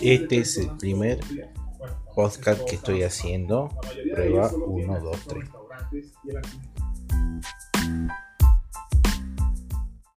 Este es el primer podcast que estoy haciendo. Prueba 1, 2, 3.